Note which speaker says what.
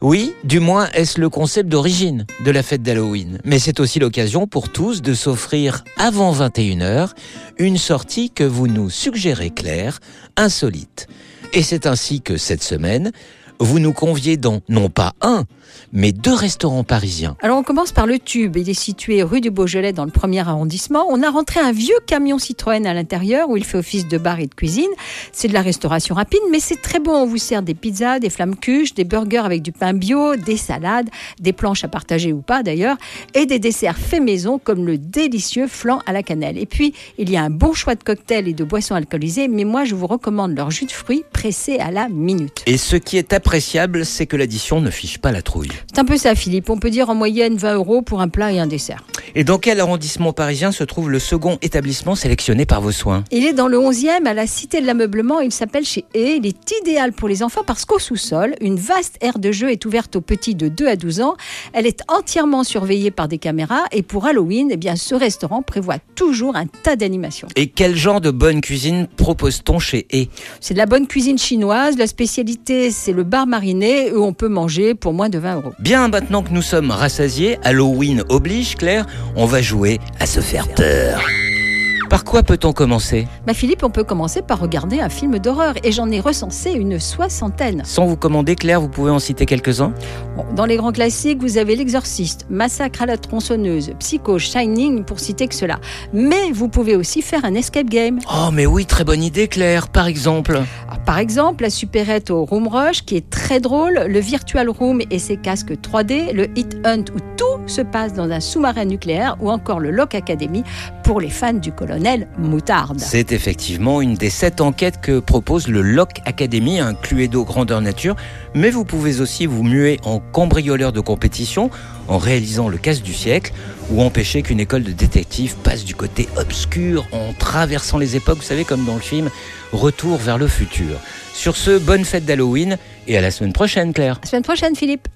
Speaker 1: Oui, du moins est-ce le concept d'origine de la fête d'Halloween? Mais c'est aussi l'occasion pour tous de s'offrir avant 21h une sortie que vous nous suggérez Claire, insolite. Et c'est ainsi que cette semaine, vous nous conviez dans non pas un, mais deux restaurants parisiens.
Speaker 2: Alors on commence par le Tube. Il est situé rue du Beaujolais dans le premier arrondissement. On a rentré un vieux camion Citroën à l'intérieur où il fait office de bar et de cuisine. C'est de la restauration rapide, mais c'est très bon. On vous sert des pizzas, des flammes cuches, des burgers avec du pain bio, des salades, des planches à partager ou pas d'ailleurs, et des desserts faits maison comme le délicieux flan à la cannelle. Et puis il y a un bon choix de cocktails et de boissons alcoolisées, mais moi je vous recommande leur jus de fruits pressé à la minute.
Speaker 1: Et ce qui est appréciable, c'est que l'addition ne fiche pas la trouille.
Speaker 2: C'est un peu ça, Philippe. On peut dire en moyenne 20 euros pour un plat et un dessert.
Speaker 1: Et dans quel arrondissement parisien se trouve le second établissement sélectionné par vos soins?
Speaker 2: Il est dans le 11e à la Cité de l'Ameublement. Il s'appelle chez E. Il est idéal pour les enfants parce qu'au sous-sol, une vaste aire de jeu est ouverte aux petits de 2 à 12 ans. Elle est entièrement surveillée par des caméras et pour Halloween, eh bien, ce restaurant prévoit toujours un tas d'animations.
Speaker 1: Et quel genre de bonne cuisine propose-t-on chez E?
Speaker 2: C'est de la bonne cuisine chinoise. La spécialité, c'est le bar mariné où on peut manger pour moins de 20 euros.
Speaker 1: Bien, maintenant que nous sommes rassasiés, Halloween oblige, Claire, on va jouer à se faire peur. Par quoi peut-on commencer?
Speaker 2: Bah Philippe, on peut commencer par regarder un film d'horreur et j'en ai recensé une soixantaine.
Speaker 1: Sans vous commander, Claire, vous pouvez en citer quelques-uns?
Speaker 2: Bon, dans les grands classiques, vous avez L'Exorciste, Massacre à la tronçonneuse, Psycho, Shining, pour citer que cela. Mais vous pouvez aussi faire un escape game.
Speaker 1: Oh, mais oui, très bonne idée, Claire, par exemple.
Speaker 2: Alors, par exemple, la supérette au Room Rush, qui est très drôle, le Virtual Room et ses casques 3D, le Hit Hunt, où tout se passe dans un sous-marin nucléaire, ou encore le Lock Academy pour les fans du Moutarde.
Speaker 1: C'est effectivement une des sept enquêtes que propose le Lock Academy, un Cluedo grandeur nature, mais vous pouvez aussi vous muer en cambrioleur de compétition en réalisant le casse du siècle ou empêcher qu'une école de détectives passe du côté obscur en traversant les époques, vous savez, comme dans le film Retour vers le futur. Sur ce, bonne fête d'Halloween et à la semaine prochaine, Claire.
Speaker 2: À la semaine prochaine, Philippe.